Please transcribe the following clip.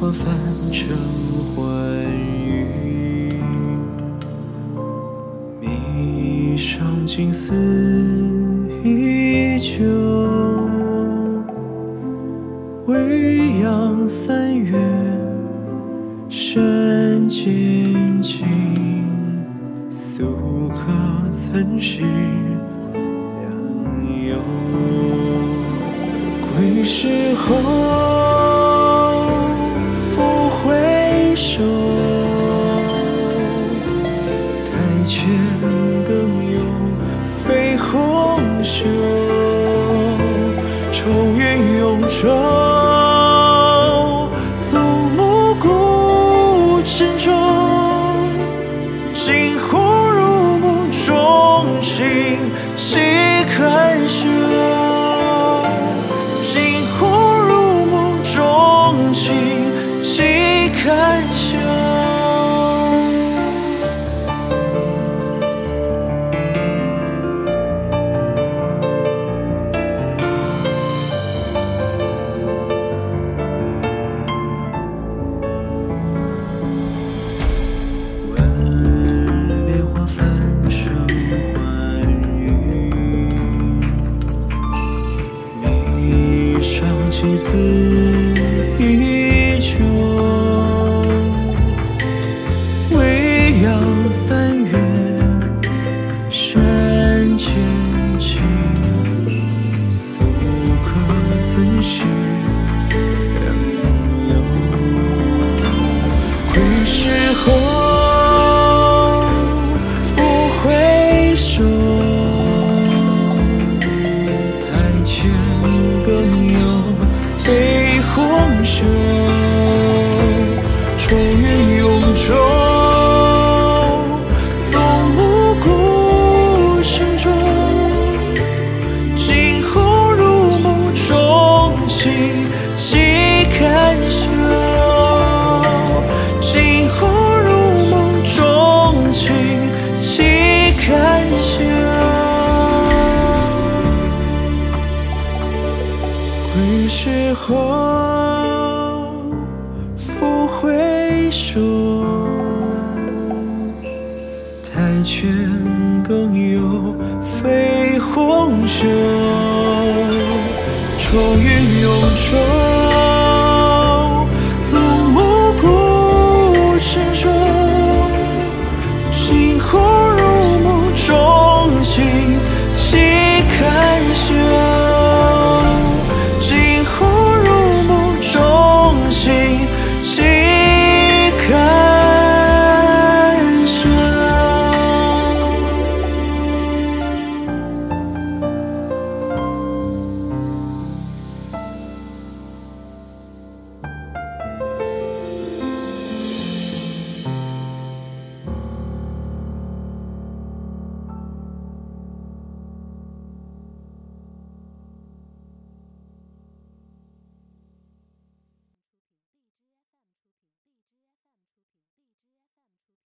花翻成欢雨，迷上金丝依旧。未央三月，山渐静，宿客曾是良友。归时候，愁云永昼，纵目孤城中，惊鸿入梦中情，细看羞。ý. 回首，台前更有绯红袖，愁云涌愁。